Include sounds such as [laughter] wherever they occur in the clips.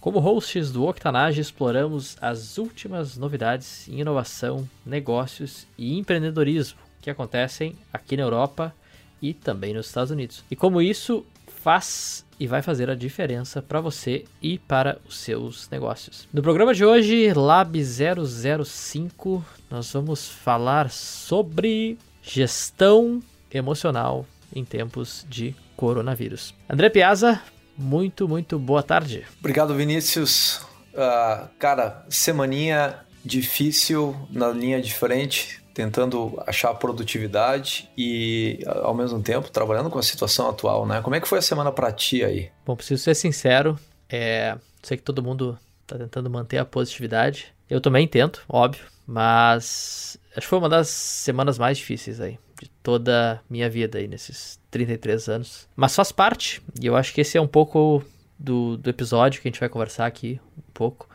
Como hosts do Octanage, exploramos as últimas novidades em inovação, negócios e empreendedorismo que acontecem aqui na Europa e também nos Estados Unidos. E como isso faz e vai fazer a diferença para você e para os seus negócios. No programa de hoje, Lab 005, nós vamos falar sobre gestão emocional em tempos de coronavírus. André Piazza, muito, muito boa tarde. Obrigado, Vinícius. Uh, cara, semaninha difícil na linha de frente, tentando achar produtividade e, ao mesmo tempo, trabalhando com a situação atual, né? Como é que foi a semana para ti aí? Bom, preciso ser sincero, é... sei que todo mundo tá tentando manter a positividade. Eu também tento, óbvio, mas acho que foi uma das semanas mais difíceis aí de toda a minha vida aí nesses 33 anos. Mas faz parte, e eu acho que esse é um pouco do, do episódio que a gente vai conversar aqui um pouco.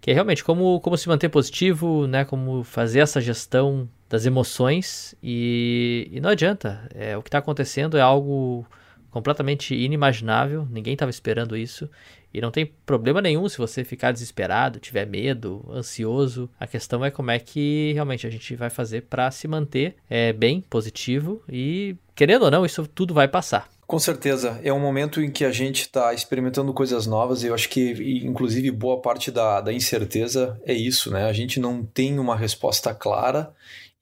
Que é realmente como, como se manter positivo, né? Como fazer essa gestão das emoções e, e não adianta. É, o que está acontecendo é algo completamente inimaginável, ninguém estava esperando isso. E não tem problema nenhum se você ficar desesperado, tiver medo, ansioso. A questão é como é que realmente a gente vai fazer para se manter é, bem, positivo e, querendo ou não, isso tudo vai passar. Com certeza, é um momento em que a gente está experimentando coisas novas e eu acho que, inclusive, boa parte da, da incerteza é isso, né? A gente não tem uma resposta clara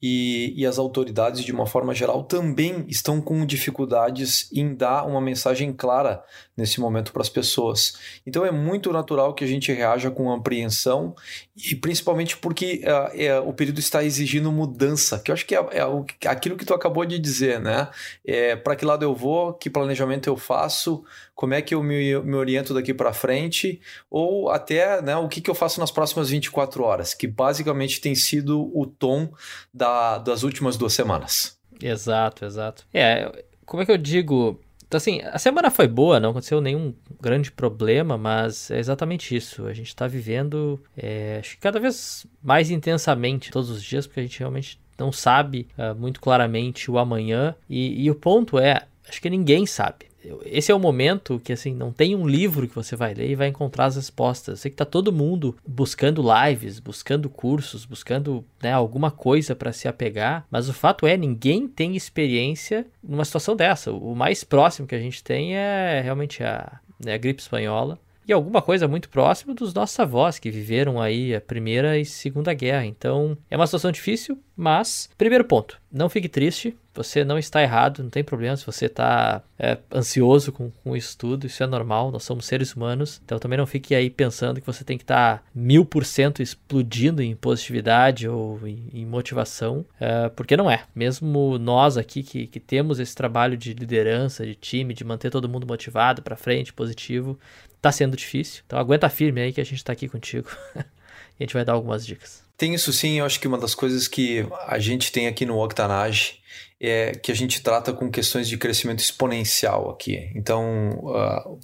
e, e, as autoridades, de uma forma geral, também estão com dificuldades em dar uma mensagem clara nesse momento para as pessoas. Então é muito natural que a gente reaja com apreensão e principalmente porque uh, é, o período está exigindo mudança, que eu acho que é, é aquilo que tu acabou de dizer, né? É, para que lado eu vou, que planejamento eu faço, como é que eu me, me oriento daqui para frente, ou até né, o que, que eu faço nas próximas 24 horas, que basicamente tem sido o tom da, das últimas duas semanas. Exato, exato. É, como é que eu digo? Então, assim, a semana foi boa, não aconteceu nenhum grande problema, mas é exatamente isso. A gente está vivendo, é, acho que cada vez mais intensamente todos os dias, porque a gente realmente não sabe uh, muito claramente o amanhã. E, e o ponto é, acho que ninguém sabe esse é o momento que assim não tem um livro que você vai ler e vai encontrar as respostas. Eu sei que tá todo mundo buscando lives, buscando cursos, buscando né, alguma coisa para se apegar, mas o fato é ninguém tem experiência numa situação dessa. O mais próximo que a gente tem é realmente a, né, a gripe espanhola e alguma coisa muito próxima dos nossos avós que viveram aí a primeira e segunda guerra. Então é uma situação difícil, mas primeiro ponto, não fique triste. Você não está errado, não tem problema se você está é, ansioso com, com isso tudo, isso é normal, nós somos seres humanos, então também não fique aí pensando que você tem que estar tá mil por cento explodindo em positividade ou em, em motivação, é, porque não é. Mesmo nós aqui que, que temos esse trabalho de liderança, de time, de manter todo mundo motivado para frente, positivo, tá sendo difícil. Então aguenta firme aí que a gente está aqui contigo. e [laughs] a gente vai dar algumas dicas. Tem isso sim, eu acho que uma das coisas que a gente tem aqui no Octanage é que a gente trata com questões de crescimento exponencial aqui. Então,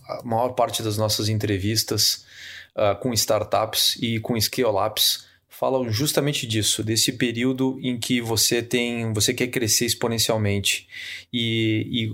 a maior parte das nossas entrevistas com startups e com scale-ups falam justamente disso, desse período em que você tem, você quer crescer exponencialmente e, e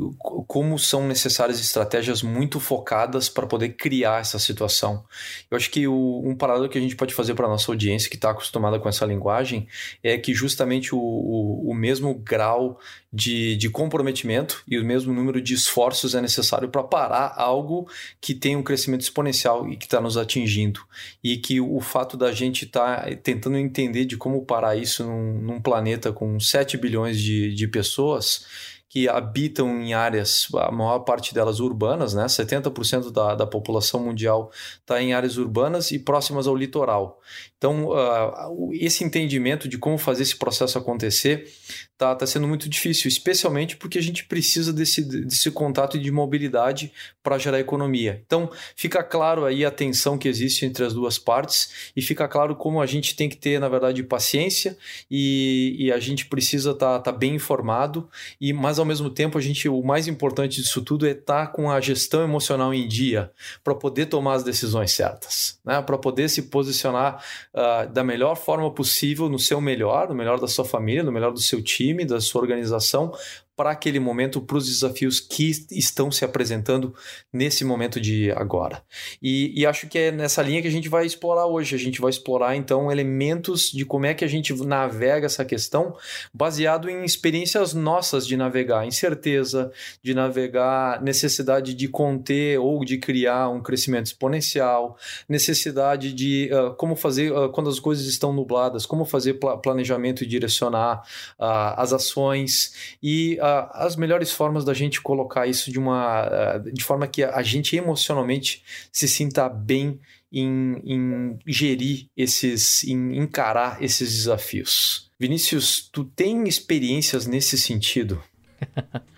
como são necessárias estratégias muito focadas para poder criar essa situação. Eu acho que o, um paralelo que a gente pode fazer para nossa audiência que está acostumada com essa linguagem é que justamente o, o, o mesmo grau de, de comprometimento e o mesmo número de esforços é necessário para parar algo que tem um crescimento exponencial e que está nos atingindo. E que o fato da gente estar tá tentando entender de como parar isso num, num planeta com 7 bilhões de, de pessoas que habitam em áreas, a maior parte delas urbanas, né? 70% da, da população mundial está em áreas urbanas e próximas ao litoral. Então, uh, esse entendimento de como fazer esse processo acontecer está tá sendo muito difícil, especialmente porque a gente precisa desse, desse contato de mobilidade para gerar economia. Então, fica claro aí a tensão que existe entre as duas partes e fica claro como a gente tem que ter, na verdade, paciência e, e a gente precisa estar tá, tá bem informado, e mas ao mesmo tempo a gente, o mais importante disso tudo é estar tá com a gestão emocional em dia para poder tomar as decisões certas, né? para poder se posicionar uh, da melhor forma possível, no seu melhor, no melhor da sua família, no melhor do seu time, da sua organização, para aquele momento, para os desafios que estão se apresentando nesse momento de agora. E, e, acho que é nessa linha que a gente vai explorar hoje. A gente vai explorar então elementos de como é que a gente navega essa questão, baseado em experiências nossas de navegar incerteza, de navegar necessidade de conter ou de criar um crescimento exponencial, necessidade de uh, como fazer uh, quando as coisas estão nubladas, como fazer pla planejamento e direcionar uh, as ações e as melhores formas da gente colocar isso de uma de forma que a gente emocionalmente se sinta bem em, em gerir esses, em encarar esses desafios. Vinícius, tu tem experiências nesse sentido? [laughs]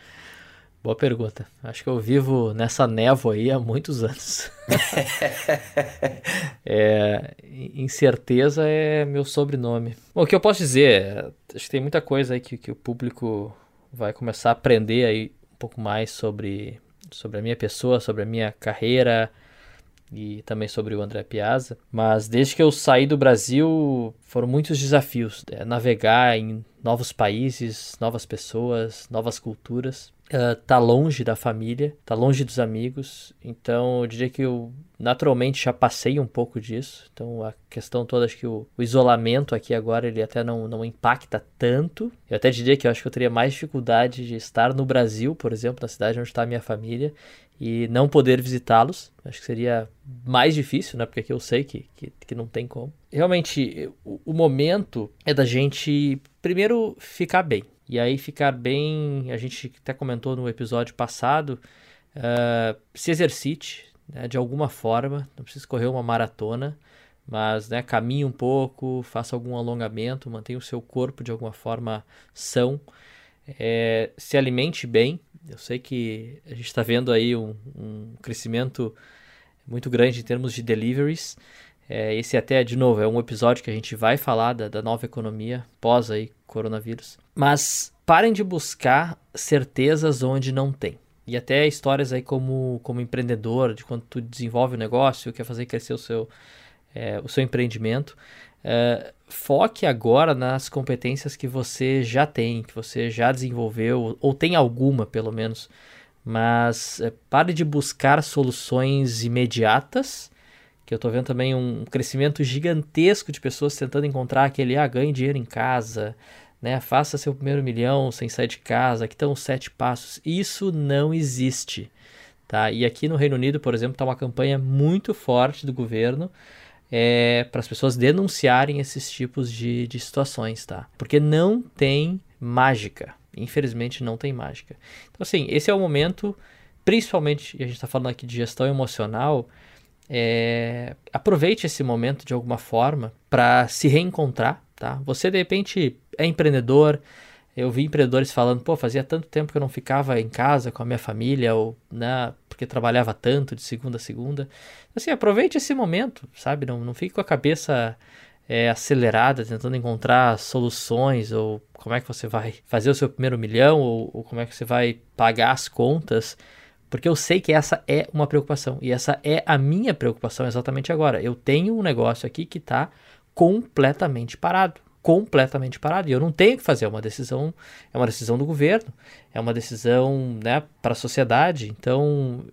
Boa pergunta. Acho que eu vivo nessa névoa aí há muitos anos. [laughs] é, incerteza é meu sobrenome. Bom, o que eu posso dizer, acho que tem muita coisa aí que, que o público vai começar a aprender aí um pouco mais sobre, sobre a minha pessoa, sobre a minha carreira e também sobre o André Piazza. Mas desde que eu saí do Brasil, foram muitos desafios. É, navegar em novos países, novas pessoas, novas culturas uh, tá longe da família, tá longe dos amigos. Então, eu diria que eu naturalmente já passei um pouco disso. Então, a questão toda, acho que o, o, isolamento aqui agora, ele até não, não impacta tanto. Eu até diria que eu acho que eu teria mais dificuldade de estar no Brasil, por exemplo, na cidade onde está a minha família, e não poder visitá-los. Acho que seria mais difícil, né? Porque aqui eu sei que, que, que não tem como. Realmente, o, o momento é da gente, primeiro, ficar bem. E aí ficar bem, a gente até comentou no episódio passado, uh, se exercite né, de alguma forma, não precisa correr uma maratona, mas né, caminhe um pouco, faça algum alongamento, mantenha o seu corpo de alguma forma são, é, se alimente bem. Eu sei que a gente está vendo aí um, um, crescimento muito grande em termos de deliveries. É, esse até, de novo, é um episódio que a gente vai falar da, da nova economia pós aí coronavírus. Mas parem de buscar certezas onde não tem. E até histórias aí como, como empreendedor, de quando tu desenvolve o um negócio, quer fazer crescer o seu, é, o seu empreendimento. É, foque agora nas competências que você já tem, que você já desenvolveu, ou tem alguma pelo menos. Mas é, pare de buscar soluções imediatas que eu estou vendo também um crescimento gigantesco de pessoas tentando encontrar aquele, ah, ganhe dinheiro em casa, né? Faça seu primeiro milhão sem sair de casa, aqui estão os sete passos. Isso não existe, tá? E aqui no Reino Unido, por exemplo, está uma campanha muito forte do governo é, para as pessoas denunciarem esses tipos de, de situações, tá? Porque não tem mágica. Infelizmente não tem mágica. Então, assim, esse é o momento, principalmente, e a gente está falando aqui de gestão emocional, é, aproveite esse momento de alguma forma para se reencontrar, tá? Você de repente é empreendedor. Eu vi empreendedores falando, pô, fazia tanto tempo que eu não ficava em casa com a minha família ou, né, porque trabalhava tanto de segunda a segunda. Assim, aproveite esse momento, sabe? Não, não fique com a cabeça é, acelerada, tentando encontrar soluções ou como é que você vai fazer o seu primeiro milhão ou, ou como é que você vai pagar as contas. Porque eu sei que essa é uma preocupação. E essa é a minha preocupação exatamente agora. Eu tenho um negócio aqui que está completamente parado. Completamente parado. E eu não tenho que fazer. É uma decisão, é uma decisão do governo. É uma decisão né, para a sociedade. Então,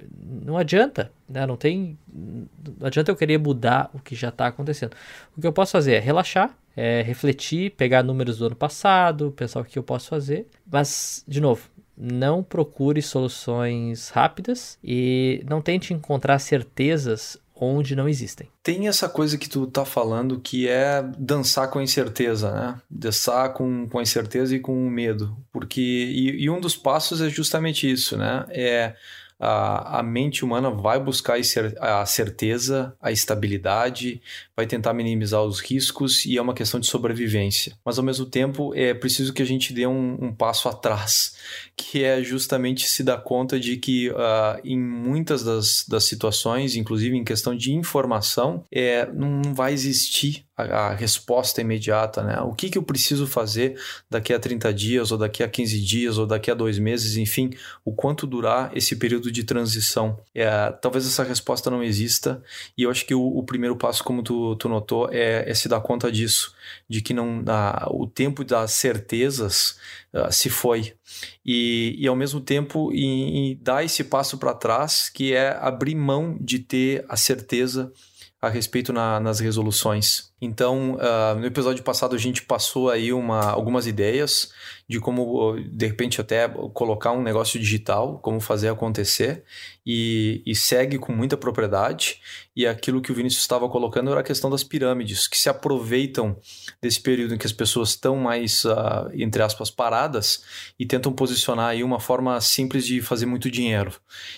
não adianta. Né, não tem. Não adianta eu querer mudar o que já está acontecendo. O que eu posso fazer é relaxar, é refletir, pegar números do ano passado, pensar o que eu posso fazer. Mas, de novo, não procure soluções rápidas e não tente encontrar certezas onde não existem. Tem essa coisa que tu tá falando que é dançar com a incerteza, né? Dançar com, com a incerteza e com o medo. Porque, e, e um dos passos é justamente isso, né? É a, a mente humana vai buscar a certeza, a estabilidade, vai tentar minimizar os riscos e é uma questão de sobrevivência. Mas ao mesmo tempo é preciso que a gente dê um, um passo atrás, que é justamente se dar conta de que uh, em muitas das, das situações, inclusive em questão de informação, é, não vai existir a, a, resposta imediata, né? O que, que eu preciso fazer daqui a 30 dias, ou daqui a 15 dias, ou daqui a dois meses, enfim, o quanto durar esse período de transição. É, talvez essa resposta não exista, e eu acho que o, o primeiro passo, como tu, tu notou, é, é, se dar conta disso, de que não a, o tempo das certezas uh, se foi. E, e ao mesmo tempo, em, em dar esse passo para trás, que é abrir mão de ter a certeza a respeito na, nas resoluções. Então, uh, no episódio passado a gente passou aí uma, algumas ideias de como, de repente, até colocar um negócio digital, como fazer acontecer, e, e segue com muita propriedade. E aquilo que o Vinícius estava colocando era a questão das pirâmides, que se aproveitam desse período em que as pessoas estão mais, uh, entre aspas, paradas e tentam posicionar aí uma forma simples de fazer muito dinheiro.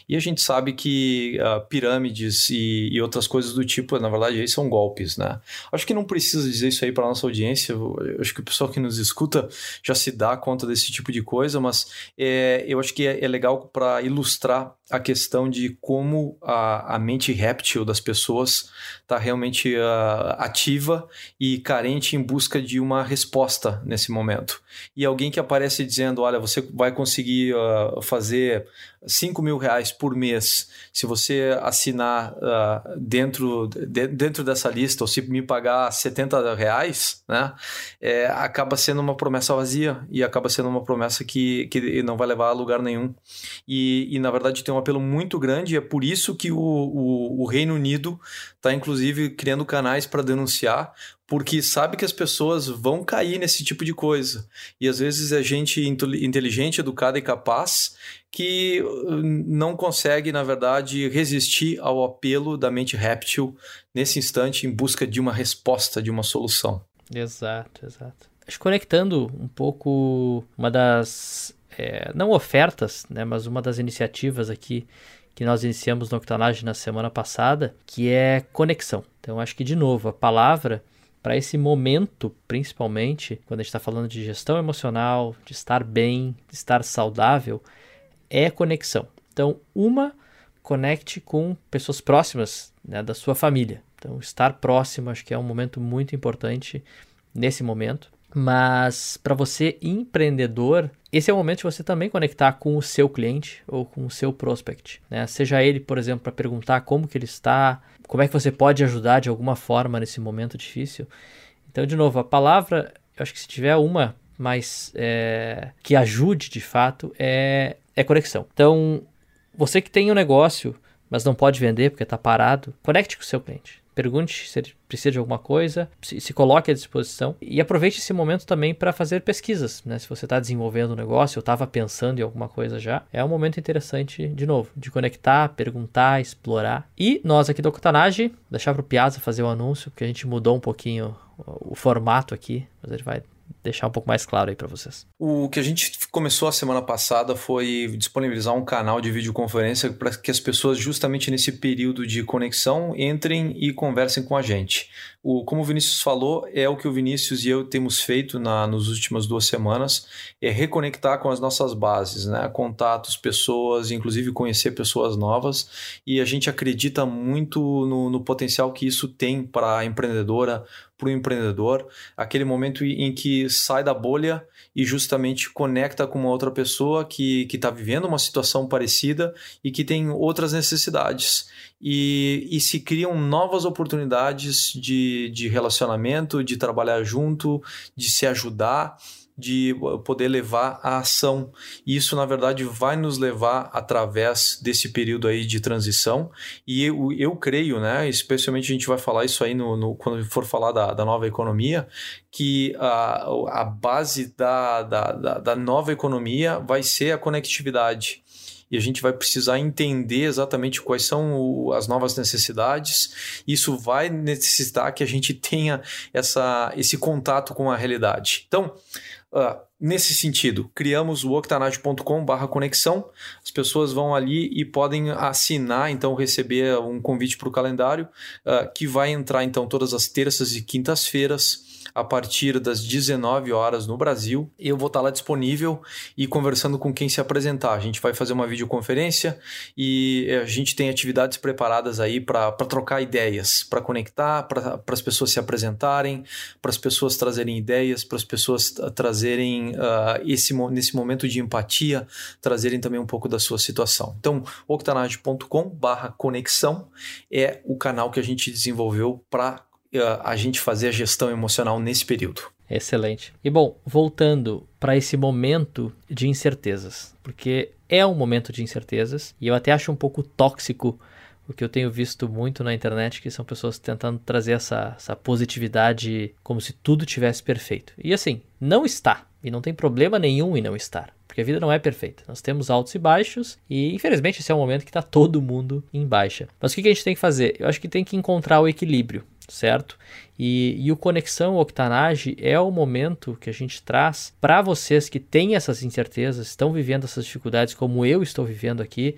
E a gente sabe que uh, pirâmides e, e, outras coisas do tipo, na verdade, aí são golpes, né? Acho que não precisa dizer isso aí para nossa audiência. Eu acho que o pessoal que nos escuta já se dá conta desse tipo de coisa, mas é, eu acho que é, é legal para ilustrar a questão de como a, a mente réptil das pessoas está realmente uh, ativa e carente em busca de uma resposta nesse momento. E alguém que aparece dizendo: Olha, você vai conseguir uh, fazer 5 mil reais por mês se você assinar uh, dentro, de, dentro dessa lista ou se me pagar 70 reais, né, é, acaba sendo uma promessa vazia e acaba sendo uma promessa que, que não vai levar a lugar nenhum. E, e na verdade tem um apelo muito grande e é por isso que o, o, o Reino Unido está inclusive criando canais para denunciar, porque sabe que as pessoas vão cair nesse tipo de coisa. E às vezes é gente inteligente, educada e capaz que uh, não consegue, na verdade, resistir ao apelo da mente réptil nesse instante em busca de uma resposta, de uma solução. Exato, exato. Acho conectando um pouco uma das é, não ofertas, né, mas uma das iniciativas aqui que nós iniciamos no Octanage na semana passada, que é conexão. Então acho que de novo a palavra para esse momento, principalmente, quando a gente está falando de gestão emocional, de estar bem, de estar saudável, é conexão. Então, uma, conecte com pessoas próximas né, da sua família. Então, estar próximo acho que é um momento muito importante nesse momento. Mas para você empreendedor, esse é o momento de você também conectar com o seu cliente ou com o seu prospect, né? Seja ele, por exemplo, para perguntar como que ele está, como é que você pode ajudar de alguma forma nesse momento difícil. Então, de novo, a palavra, eu acho que se tiver uma mais é, que ajude de fato é, é conexão. Então, você que tem um negócio, mas não pode vender porque está parado, conecte com o seu cliente. Pergunte se ele precisa de alguma coisa, se, se coloque à disposição e aproveite esse momento também para fazer pesquisas. Né? Se você está desenvolvendo um negócio ou estava pensando em alguma coisa já, é um momento interessante, de novo, de conectar, perguntar, explorar. E nós aqui do Ocutanage, deixar para o Piazza fazer o anúncio, que a gente mudou um pouquinho o formato aqui, mas ele vai deixar um pouco mais claro aí para vocês. O que a gente começou a semana passada foi disponibilizar um canal de videoconferência para que as pessoas, justamente nesse período de conexão, entrem e conversem com a gente. O, como o Vinícius falou, é o que o Vinícius e eu temos feito na, nas últimas duas semanas, é reconectar com as nossas bases, né? contatos, pessoas, inclusive conhecer pessoas novas, e a gente acredita muito no, no potencial que isso tem para a empreendedora, para o empreendedor, aquele momento em que sai da bolha e justamente conecta com uma outra pessoa que está vivendo uma situação parecida e que tem outras necessidades. E, e se criam novas oportunidades de, de relacionamento, de trabalhar junto, de se ajudar de poder levar a ação. E isso, na verdade, vai nos levar através desse período aí de transição. E eu, eu creio, né, especialmente a gente vai falar isso aí no, no quando for falar da, da nova economia, que a, a base da, da, da, da nova economia vai ser a conectividade. E a gente vai precisar entender exatamente quais são o, as novas necessidades. Isso vai necessitar que a gente tenha essa, esse contato com a realidade. Então, uh, nesse sentido, criamos o octanage.com barra conexão. As pessoas vão ali e podem assinar, então receber um convite para o calendário, uh, que vai entrar então todas as terças e quintas-feiras a partir das 19 horas no Brasil. Eu vou estar lá disponível e conversando com quem se apresentar. A gente vai fazer uma videoconferência e a gente tem atividades preparadas aí para trocar ideias, para conectar, para as pessoas se apresentarem, para as pessoas trazerem ideias, para as pessoas trazerem uh, esse nesse momento de empatia, trazerem também um pouco da sua situação. Então, octanage.com/conexão é o canal que a gente desenvolveu para a gente fazer a gestão emocional nesse período. Excelente. E bom, voltando para esse momento de incertezas, porque é um momento de incertezas e eu até acho um pouco tóxico o que eu tenho visto muito na internet, que são pessoas tentando trazer essa, essa positividade como se tudo tivesse perfeito. E assim, não está. E não tem problema nenhum em não estar. Porque a vida não é perfeita. Nós temos altos e baixos, e infelizmente esse é um momento que está todo mundo em baixa. Mas o que a gente tem que fazer? Eu acho que tem que encontrar o equilíbrio certo? E, e, o Conexão Octanage é o momento que a gente traz para vocês que têm essas incertezas, estão vivendo essas dificuldades como eu estou vivendo aqui,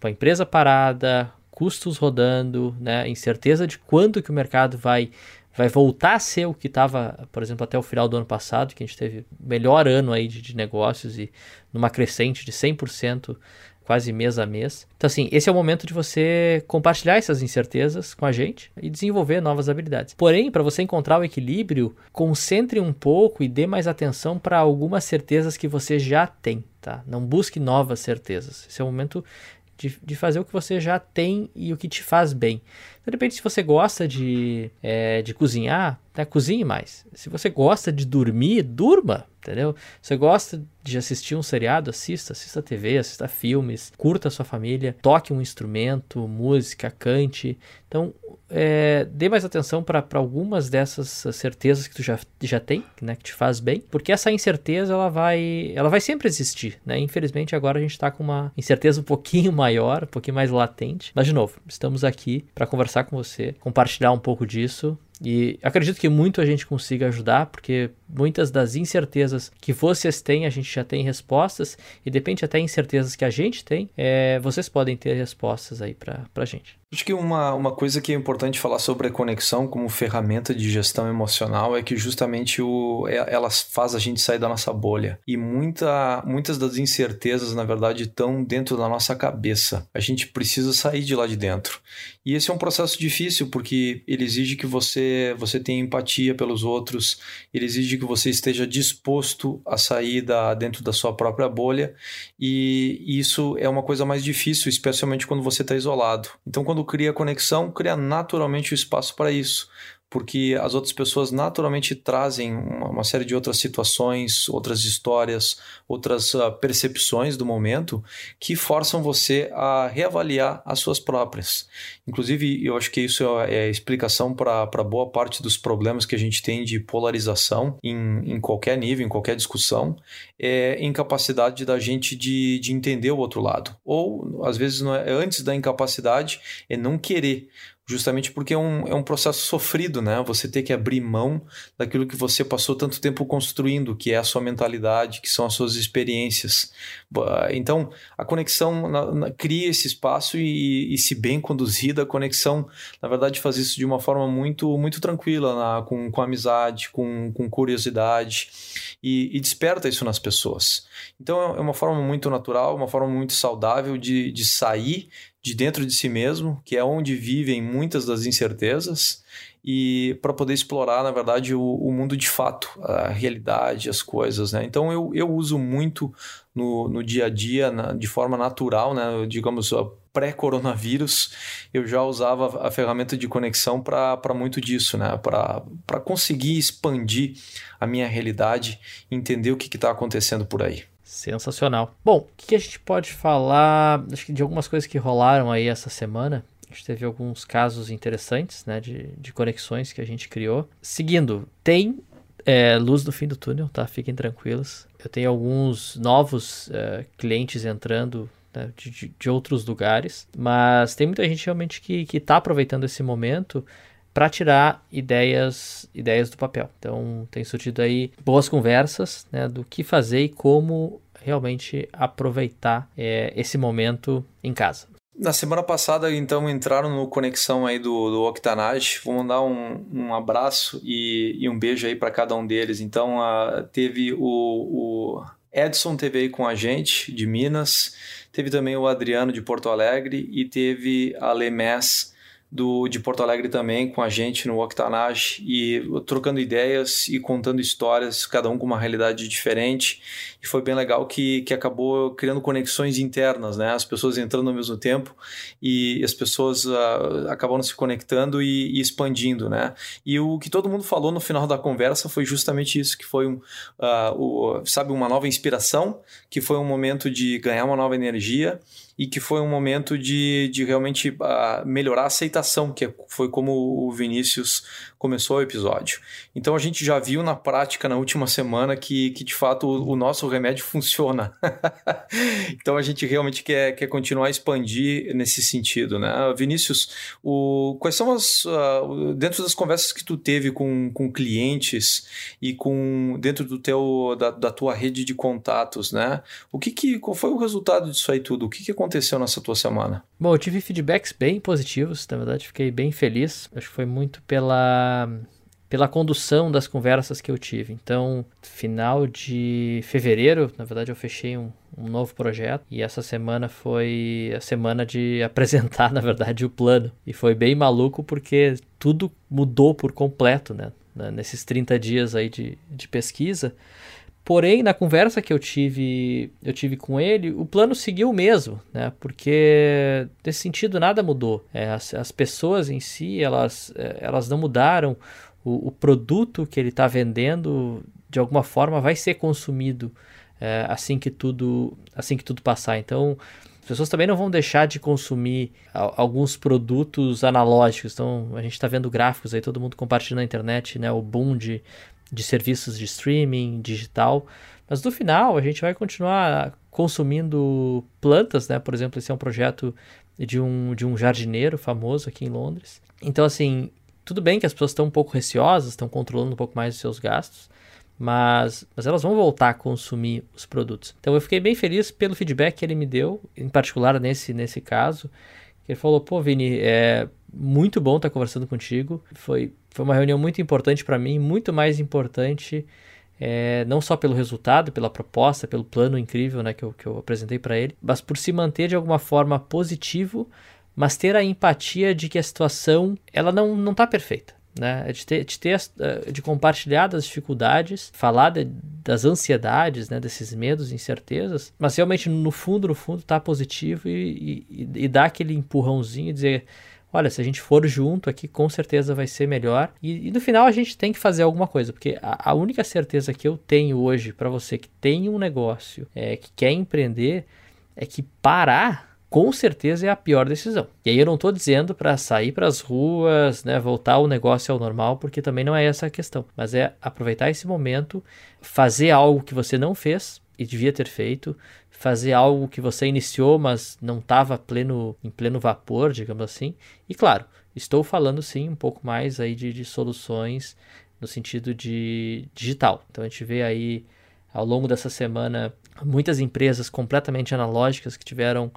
com a empresa parada, custos rodando, né, incerteza de quando que o mercado vai vai voltar a ser o que estava, por exemplo, até o final do ano passado, que a gente teve o melhor ano aí de, de negócios e numa crescente de 100% quase mês a mês. Então, assim, esse é o momento de você compartilhar essas incertezas com a gente e desenvolver novas habilidades. Porém, para você encontrar o equilíbrio, concentre um pouco e dê mais atenção para algumas certezas que você já tem, tá? Não busque novas certezas. Esse é o momento de, de fazer o que você já tem e o que te faz bem. De repente, se você gosta de, é, de cozinhar, né, cozinhe mais. Se você gosta de dormir, durma, entendeu? Você gosta de assistir um seriado, assista, assista TV, assista filmes, curta a sua família, toque um instrumento, música, cante. Então, é, dê mais atenção para algumas dessas certezas que tu já, já tem, né, que te faz bem, porque essa incerteza ela vai, ela vai sempre existir, né? Infelizmente agora a gente está com uma incerteza um pouquinho [laughs] maior, um pouquinho mais latente. Mas de novo, estamos aqui para conversar com você, compartilhar um pouco disso e acredito que muito a gente consiga ajudar, porque muitas das incertezas que vocês têm, a gente já tem respostas, e depende até incertezas que a gente tem, é, vocês podem ter respostas aí para a gente. Acho que uma, uma coisa que é importante falar sobre a conexão como ferramenta de gestão emocional é que justamente o, é, ela faz a gente sair da nossa bolha. E muita, muitas das incertezas, na verdade, estão dentro da nossa cabeça. A gente precisa sair de lá de dentro. E esse é um processo difícil porque ele exige que você, você tenha empatia pelos outros, ele exige que você esteja disposto a sair da, dentro da sua própria bolha. E isso é uma coisa mais difícil, especialmente quando você está isolado. Então, quando cria conexão, cria naturalmente o espaço para isso, porque as outras pessoas naturalmente trazem uma, série de outras situações, outras histórias, outras uh, percepções do momento que forçam você a reavaliar as suas próprias. Inclusive, eu acho que isso é, é a explicação para boa parte dos problemas que a gente tem de polarização em, em qualquer nível, em qualquer discussão, é incapacidade da gente de, de entender o outro lado. Ou, às vezes, não é, antes da incapacidade, é não querer justamente porque é um, é um processo sofrido, né? Você ter que abrir mão daquilo que você passou tanto tempo construindo, que é a sua mentalidade, que são as suas experiências. Então, a conexão na, na, cria esse espaço e, e, se bem conduzida, a conexão, na verdade, faz isso de uma forma muito, muito tranquila, na, com, com amizade, com, com curiosidade e, e desperta isso nas pessoas. Então, é uma forma muito natural, uma forma muito saudável de, de sair de dentro de si mesmo, que é onde vivem muitas das incertezas, e para poder explorar, na verdade, o, o, mundo de fato, a realidade, as coisas. Né? Então eu, eu uso muito no, no dia a dia, na, de forma natural, né? digamos, pré-coronavírus, eu já usava a ferramenta de conexão para muito disso, né? para conseguir expandir a minha realidade, entender o que está acontecendo por aí. Sensacional. Bom, o que a gente pode falar acho que de algumas coisas que rolaram aí essa semana? A gente teve alguns casos interessantes, né, de, de conexões que a gente criou. Seguindo, tem é, luz no fim do túnel, tá? Fiquem tranquilos. Eu tenho alguns novos é, clientes entrando né, de, de, outros lugares, mas tem muita gente realmente que está aproveitando esse momento para tirar ideias ideias do papel. Então tem surgido aí boas conversas né, do que fazer e como realmente aproveitar é, esse momento em casa. Na semana passada, então, entraram no conexão aí do, do Octanage. Vou mandar um, um abraço e, e um beijo aí para cada um deles. Então, uh, teve o, o Edson teve aí com a gente, de Minas. Teve também o Adriano, de Porto Alegre. E teve a Lemés, do, de Porto Alegre também com a gente no Octanage e trocando ideias e contando histórias, cada um com uma realidade diferente. E foi bem legal que, que acabou criando conexões internas, né? As pessoas entrando ao mesmo tempo e as pessoas uh, acabaram se conectando e, e, expandindo, né? E o que todo mundo falou no final da conversa foi justamente isso, que foi um, uh, o, sabe, uma nova inspiração, que foi um momento de ganhar uma nova energia e que foi um momento de, de realmente uh, melhorar a aceitação, que foi como o Vinícius começou o episódio. Então a gente já viu na prática na última semana que, que de fato o, o nosso remédio [laughs] funciona. então a gente realmente quer, quer continuar a expandir nesse sentido, né? Vinícius, o, quais são as uh, dentro das conversas que tu teve com, com clientes e com dentro do teu da, da tua rede de contatos, né? O que que qual foi o resultado disso aí tudo? O que que aconteceu nessa tua semana? Bom, eu tive feedbacks bem positivos, na verdade fiquei bem feliz. Acho que foi muito pela pela condução das conversas que eu tive. Então, final de fevereiro, na verdade, eu fechei um, um novo projeto e essa semana foi a semana de [laughs] apresentar, na verdade, o plano. E foi bem maluco porque tudo mudou por completo, né? Nesses 30 dias aí de, de pesquisa. Porém, na conversa que eu tive, eu tive com ele, o plano seguiu o mesmo, né? Porque nesse sentido nada mudou. É, as, as pessoas em si, elas, é, elas não mudaram. O, o produto que ele está vendendo, de alguma forma, vai ser consumido é, assim que tudo, assim que tudo passar. Então, as pessoas também não vão deixar de consumir alguns produtos analógicos. Então, a gente está vendo gráficos aí, todo mundo compartilhando na internet, né? O boom de de serviços de streaming digital. Mas no final a gente vai continuar consumindo plantas, né? Por exemplo, esse é um projeto de um, de um jardineiro famoso aqui em Londres. Então, assim, tudo bem que as pessoas estão um pouco receosas, estão controlando um pouco mais os seus gastos, mas, mas elas vão voltar a consumir os produtos. Então eu fiquei bem feliz pelo feedback que ele me deu, em particular nesse, nesse caso. Ele falou, pô, Vini, é muito bom estar conversando contigo. Foi foi uma reunião muito importante para mim, muito mais importante, é, não só pelo resultado, pela proposta, pelo plano incrível né, que, eu, que eu apresentei para ele, mas por se manter de alguma forma positivo, mas ter a empatia de que a situação ela não não está perfeita. Né? É de, ter, de, ter, eh, de compartilhar das dificuldades, falar de, das ansiedades, né? desses medos, incertezas, mas realmente no fundo, no fundo, tá positivo e, e, e dar aquele empurrãozinho e dizer olha, se a gente for junto aqui, com certeza vai ser melhor. E, e no final a gente tem que fazer alguma coisa, porque a, a única certeza que eu tenho hoje para você que tem um negócio, é, que quer empreender, é que parar com certeza é a pior decisão. E aí eu não estou dizendo para sair para as ruas, né, voltar o negócio ao normal, porque também não é essa a questão. Mas é aproveitar esse momento, fazer algo que você não fez e devia ter feito, fazer algo que você iniciou, mas não estava pleno, em pleno vapor, digamos assim. E claro, estou falando sim um pouco mais aí de, de soluções no sentido de digital. Então a gente vê aí ao longo dessa semana muitas empresas completamente analógicas que tiveram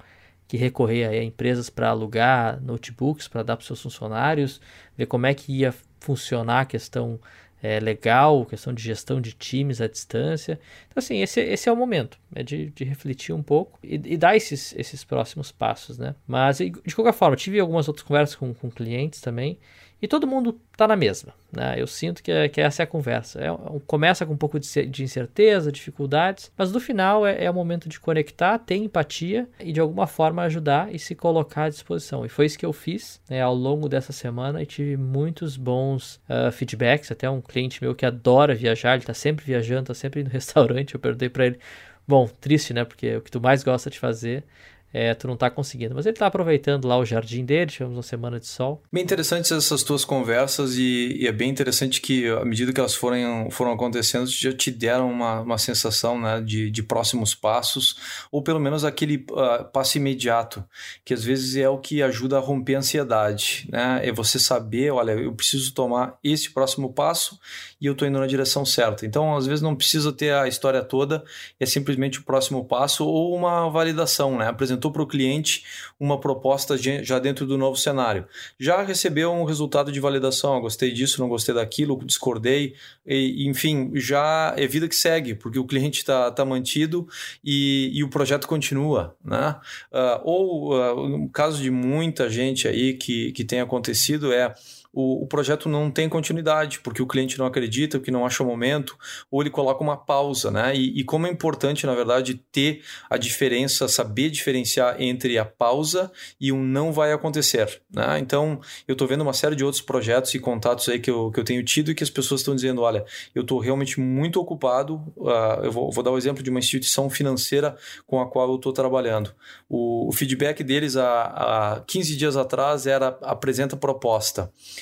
que recorrer a empresas para alugar notebooks para dar para seus funcionários, ver como é que ia funcionar a questão é, legal, questão de gestão de times à distância. Então, assim, esse, esse é o momento é de, de refletir um pouco e, e, dar esses, esses próximos passos, né? Mas, de qualquer forma, tive algumas outras conversas com, com clientes também e todo mundo está na mesma. Né? Eu sinto que, é, que essa é a conversa. É, começa com um pouco de, de incerteza, dificuldades, mas no final é, é, o momento de conectar, ter empatia e de alguma forma ajudar e se colocar à disposição. E foi isso que eu fiz né, ao longo dessa semana e tive muitos bons uh, feedbacks. Até um cliente meu que adora viajar, ele está sempre viajando, está sempre no [laughs] restaurante. Eu perguntei para ele: bom, triste, né? Porque o que tu mais gosta de fazer é, tu não tá conseguindo. Mas ele tá aproveitando lá o jardim dele, tivemos uma semana de sol. Bem interessantes essas tuas conversas e, e é bem interessante que à medida que elas foram, foram acontecendo, já te deram uma, uma sensação né, de, de próximos passos, ou pelo menos aquele uh, passo imediato, que às vezes é o que ajuda a romper a ansiedade. Né? É você saber, olha, eu preciso tomar esse próximo passo e eu estou indo na direção certa. Então, às vezes não precisa ter a história toda, é simplesmente o próximo passo ou uma validação, né? Apresentou para o cliente uma proposta já dentro do novo cenário. Já recebeu um resultado de validação, gostei disso, não gostei daquilo, discordei, e, enfim, já é vida que segue, porque o cliente está tá mantido e, e, o projeto continua. Né? Uh, ou, uh, caso de muita gente aí que, que tem acontecido, é o, o, projeto não tem continuidade, porque o cliente não acredita, que não acha o momento, ou ele coloca uma pausa, né? E, e, como é importante, na verdade, ter a diferença, saber diferenciar entre a pausa e um não vai acontecer, né? Então, eu estou vendo uma série de outros projetos e contatos aí que eu, que eu tenho tido e que as pessoas estão dizendo, olha, eu estou realmente muito ocupado, uh, eu vou, vou, dar o exemplo de uma instituição financeira com a qual eu estou trabalhando. O, o, feedback deles há, há 15 dias atrás era apresenta proposta.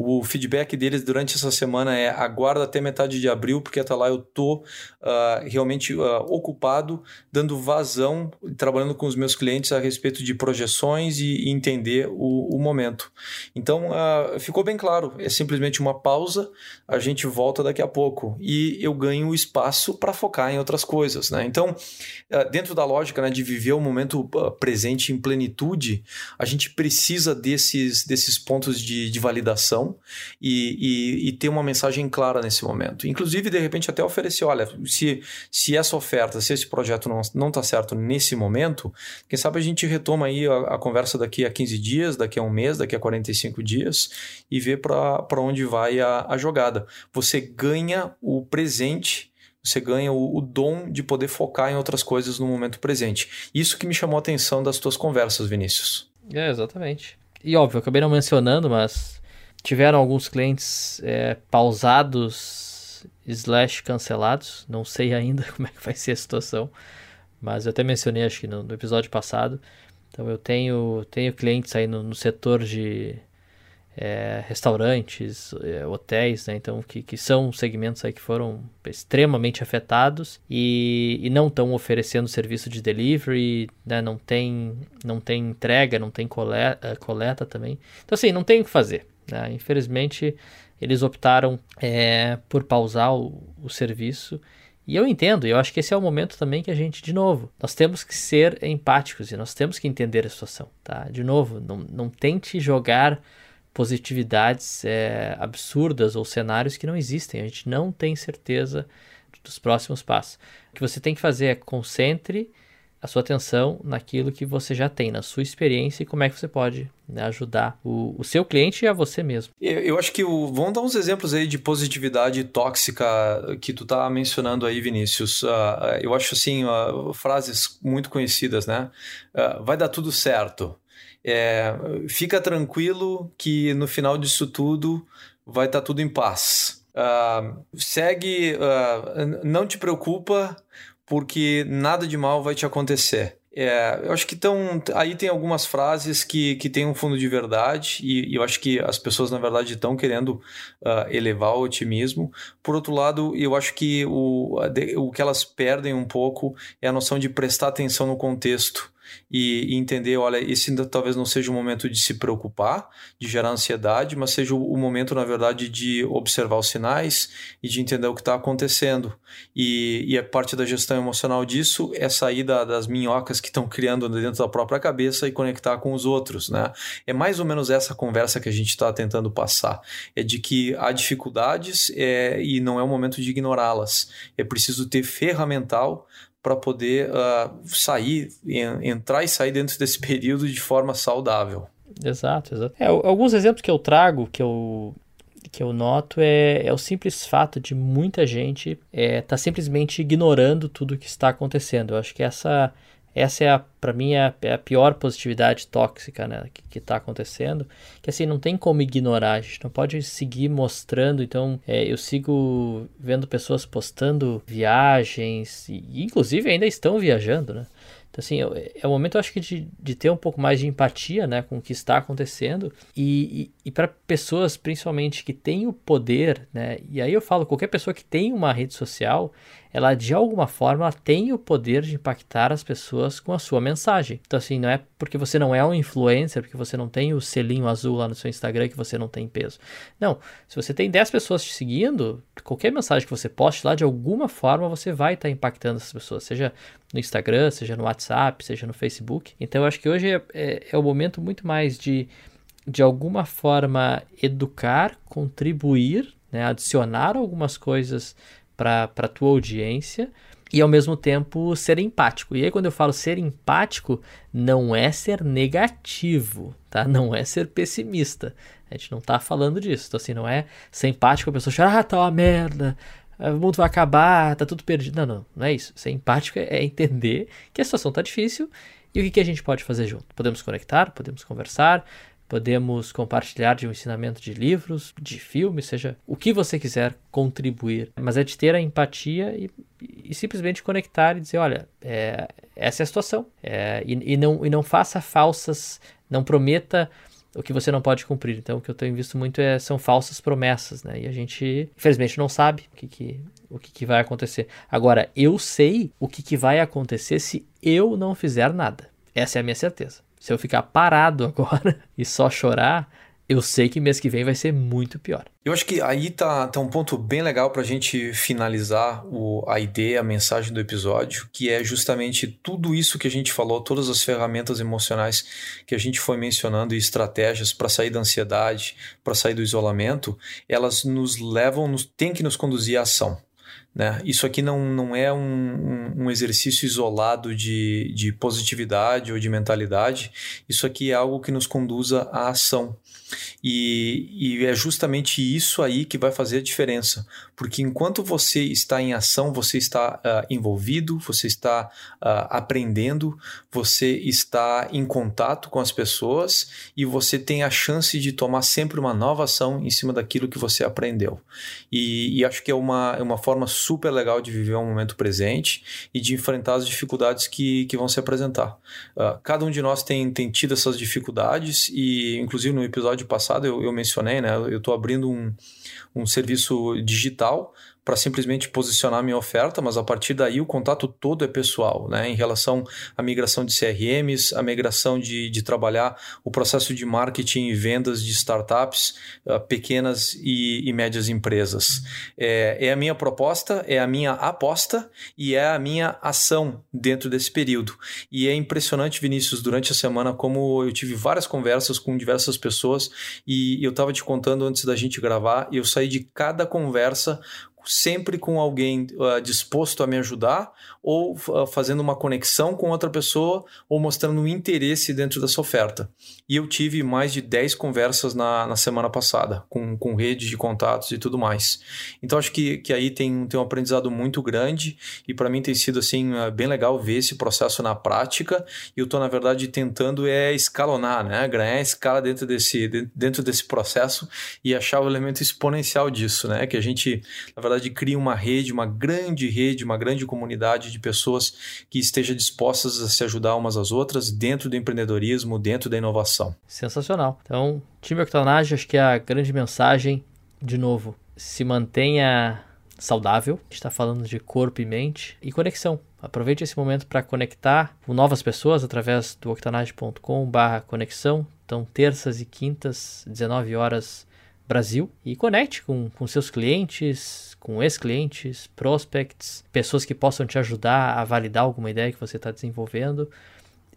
O feedback deles durante essa semana é aguarda até metade de abril, porque até lá eu tô uh, realmente uh, ocupado, dando vazão, trabalhando com os meus clientes a respeito de projeções e, e entender o, o, momento. Então, uh, ficou bem claro, é simplesmente uma pausa, a gente volta daqui a pouco e eu ganho espaço para focar em outras coisas. Né? Então, dentro da lógica né, de viver o momento presente em plenitude, a gente precisa desses, desses pontos de, de validação e, e, e, ter uma mensagem clara nesse momento. Inclusive, de repente, até oferecer: olha, se, se essa oferta, se esse projeto não está certo nesse momento, quem sabe a gente retoma aí a, a, conversa daqui a 15 dias, daqui a um mês, daqui a 45 dias e vê para onde vai a, a jogada. Você ganha o presente você ganha o, o, dom de poder focar em outras coisas no momento presente. Isso que me chamou a atenção das tuas conversas, Vinícius. É, exatamente. E óbvio, acabei não mencionando, mas Tiveram alguns clientes é, pausados slash cancelados. Não sei ainda [laughs] como é que vai ser a situação. Mas eu até mencionei, acho que no, no episódio passado. Então eu tenho, tenho clientes aí no, no setor de é, restaurantes, é, hotéis, né? Então que, que são segmentos aí que foram extremamente afetados e, e não estão oferecendo serviço de delivery, né? Não tem, não tem entrega, não tem coleta, coleta também. Então assim, não tem o que fazer. Né? Infelizmente, eles optaram é, por pausar o, o serviço. E eu entendo, eu acho que esse é o momento também que a gente, de novo, nós temos que ser empáticos e nós temos que entender a situação, tá? De novo, não, não tente jogar positividades é, absurdas ou cenários que não existem. A gente não tem certeza dos próximos passos. O que você tem que fazer é concentre a sua atenção naquilo que você já tem, na sua experiência e como é que você pode né, ajudar o, o, seu cliente e a você mesmo. Eu, eu acho que o, vamos dar uns exemplos aí de positividade tóxica que tu tá mencionando aí, Vinícius. Uh, eu acho assim, uh, frases muito conhecidas, né? Uh, vai dar tudo certo. É, fica tranquilo que no final disso tudo vai estar tá tudo em paz. segue, não te preocupa porque nada de mal vai te acontecer. É, eu acho que tão, aí tem algumas frases que, que têm um fundo de verdade, e, e eu acho que as pessoas, na verdade, estão querendo uh, elevar o otimismo. Por outro lado, eu acho que o, o que elas perdem um pouco é a noção de prestar atenção no contexto e, e, entender, olha, esse ainda talvez não seja o momento de se preocupar, de gerar ansiedade, mas seja o, o momento, na verdade, de observar os sinais e de entender o que está acontecendo. E, e a parte da gestão emocional disso é sair da, das minhocas que estão criando dentro da própria cabeça e conectar com os outros, né? É mais ou menos essa conversa que a gente está tentando passar. É de que há dificuldades é, e não é o momento de ignorá-las. É preciso ter ferramental para poder uh, sair, entrar e sair dentro desse [laughs] período de forma saudável. Exato, exato. É, alguns exemplos que eu trago, que eu, que eu noto, é, é o simples fato de muita gente estar é, tá simplesmente ignorando tudo o que está acontecendo. Eu acho que essa essa é, para mim, é a, é a, pior positividade tóxica né, que está acontecendo. Que assim, não tem como ignorar, a gente não pode seguir mostrando. Então, é, eu sigo vendo pessoas postando viagens, e inclusive ainda estão viajando, né? Então, assim, é, o momento, eu acho que, de, de ter um pouco mais de empatia, né, com o que está acontecendo e, e, e para pessoas, principalmente, que têm o poder, né, e aí eu falo, qualquer pessoa que tem uma rede social, ela de alguma forma tem o poder de impactar as pessoas com a sua mensagem. Então, assim, não é porque você não é um influencer, porque você não tem o selinho azul lá no seu Instagram que você não tem peso. Não, se você tem 10 pessoas te seguindo, qualquer mensagem que você poste lá, de alguma forma você vai estar impactando essas pessoas, seja no Instagram, seja no WhatsApp, seja no Facebook. Então, eu acho que hoje é, é, é o momento muito mais de, de alguma forma, educar, contribuir, né, adicionar algumas coisas para a tua audiência e ao mesmo tempo ser empático. E aí quando eu falo ser empático, não é ser negativo, tá? Não é ser pessimista. A gente não tá falando disso. Então assim, não é ser empático, a pessoa achar, ah, tá uma merda, o mundo vai acabar, tá tudo perdido. Não, não, não é isso. Ser empático é entender que a situação tá difícil e o que, que a gente pode fazer junto. Podemos conectar, podemos conversar, podemos compartilhar de um ensinamento de livros, de filmes, seja o que você quiser contribuir. Mas é de ter a empatia e, e simplesmente conectar e dizer, olha, é, essa é a situação. É, e, e, não, e não faça falsas, não prometa o que você não pode cumprir. Então, o que eu tenho visto muito é, são falsas promessas, né? E a gente, infelizmente, não sabe o que, que o que, que, vai acontecer. Agora, eu sei o que, que vai acontecer se eu não fizer nada. Essa é a minha certeza. Se eu ficar parado [laughs] agora e só chorar, eu sei que mês que vem vai ser muito pior. Eu acho que aí tá, tá um ponto bem legal para a gente finalizar o, a ideia, a mensagem do episódio, que é justamente tudo isso que a gente falou, todas as ferramentas emocionais que a gente foi mencionando e estratégias para sair da ansiedade, para sair do isolamento, elas nos levam, nos, tem que nos conduzir à ação. Né? Isso aqui não, não é um, um, exercício isolado de, de positividade ou de mentalidade, isso aqui é algo que nos conduza à ação. E, e, é justamente isso aí que vai fazer a diferença, porque enquanto você está em ação, você está uh, envolvido, você está uh, aprendendo, você está em contato com as pessoas e você tem a chance de tomar sempre uma nova ação em cima daquilo que você aprendeu. E, e acho que é uma, é uma forma super legal de viver um momento presente e de enfrentar as dificuldades que, que vão se apresentar. Uh, cada um de nós tem, tem tido essas dificuldades e, inclusive, no episódio passado eu, eu mencionei, né? Eu estou abrindo um, um serviço digital para simplesmente posicionar minha oferta, mas a partir daí o contato todo é pessoal, né? Em relação à migração de CRMs, a migração de, de trabalhar o processo de marketing e vendas de startups, uh, pequenas e, e, médias empresas. É, é a minha proposta, é a minha aposta e é a minha ação dentro desse período. E é impressionante, Vinícius, durante a semana, como eu tive várias conversas com diversas pessoas e eu estava te contando antes da gente gravar, eu saí de cada conversa sempre com alguém uh, disposto a me ajudar ou uh, fazendo uma conexão com outra pessoa ou mostrando um interesse dentro dessa oferta. E eu tive mais de 10 conversas na, na semana passada, com, com de contatos e tudo mais. Então acho que, que aí tem, tem um aprendizado muito grande e para mim tem sido assim uh, bem legal ver esse processo na prática. E eu estou, na verdade, tentando é escalonar, né? ganhar escala dentro desse, dentro desse processo e achar o elemento exponencial disso, né? que a gente, na verdade, cria uma rede, uma grande rede, uma grande comunidade de pessoas que esteja dispostas a se ajudar umas às outras dentro do empreendedorismo, dentro da inovação. Sensacional. Então, time Octanage, acho que é a grande mensagem, de novo, se mantenha saudável. Está falando de corpo e mente e conexão. Aproveite esse momento para conectar com novas pessoas através do octanage.com/conexão. Então, terças e quintas, 19 horas Brasil e conecte com, com seus clientes, com ex-clientes, prospects, pessoas que possam te ajudar a validar alguma ideia que você está desenvolvendo.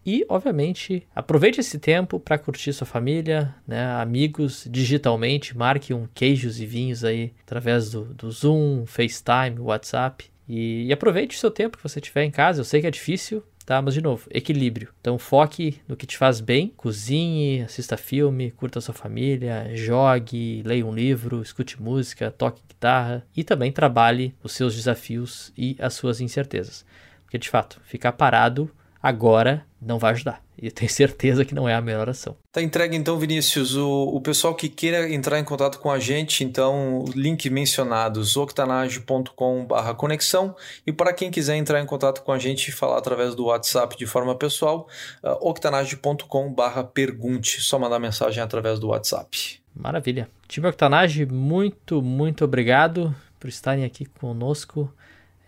E, obviamente, aproveite esse tempo para curtir sua família, né, amigos digitalmente, marque um queijos e vinhos aí através do, do Zoom, FaceTime, WhatsApp. E, e aproveite o seu tempo que você tiver em casa. Eu sei que é difícil, tá? Mas de novo, equilíbrio. Então foque no que te faz bem, cozinhe, assista filme, curta sua família, jogue, leia um livro, escute música, toque guitarra e também trabalhe os seus desafios e as suas incertezas. Porque de fato, ficar parado agora não vai ajudar. E eu tenho certeza que não é a melhor ação. Tá entregue então, Vinícius. O, o pessoal que queira entrar em contato com a gente, então, link mencionado, octanage.com.br conexão. E para quem quiser entrar em contato com a gente e falar através do WhatsApp de forma pessoal, uh, octanage.com.br pergunte. Só mandar mensagem através do WhatsApp. Maravilha. Time Octanage, muito, muito obrigado por estarem aqui conosco.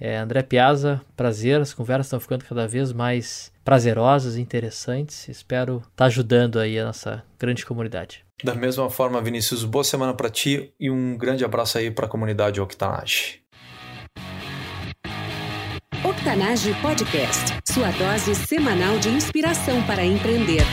É, André Piazza, prazer. As conversas estão ficando cada vez mais prazerosas e interessantes. Espero estar tá ajudando aí a nossa grande comunidade. Da mesma forma, Vinícius, boa semana para ti e um grande abraço aí para a comunidade Octanage. Octanage Podcast, sua dose semanal de inspiração para empreender.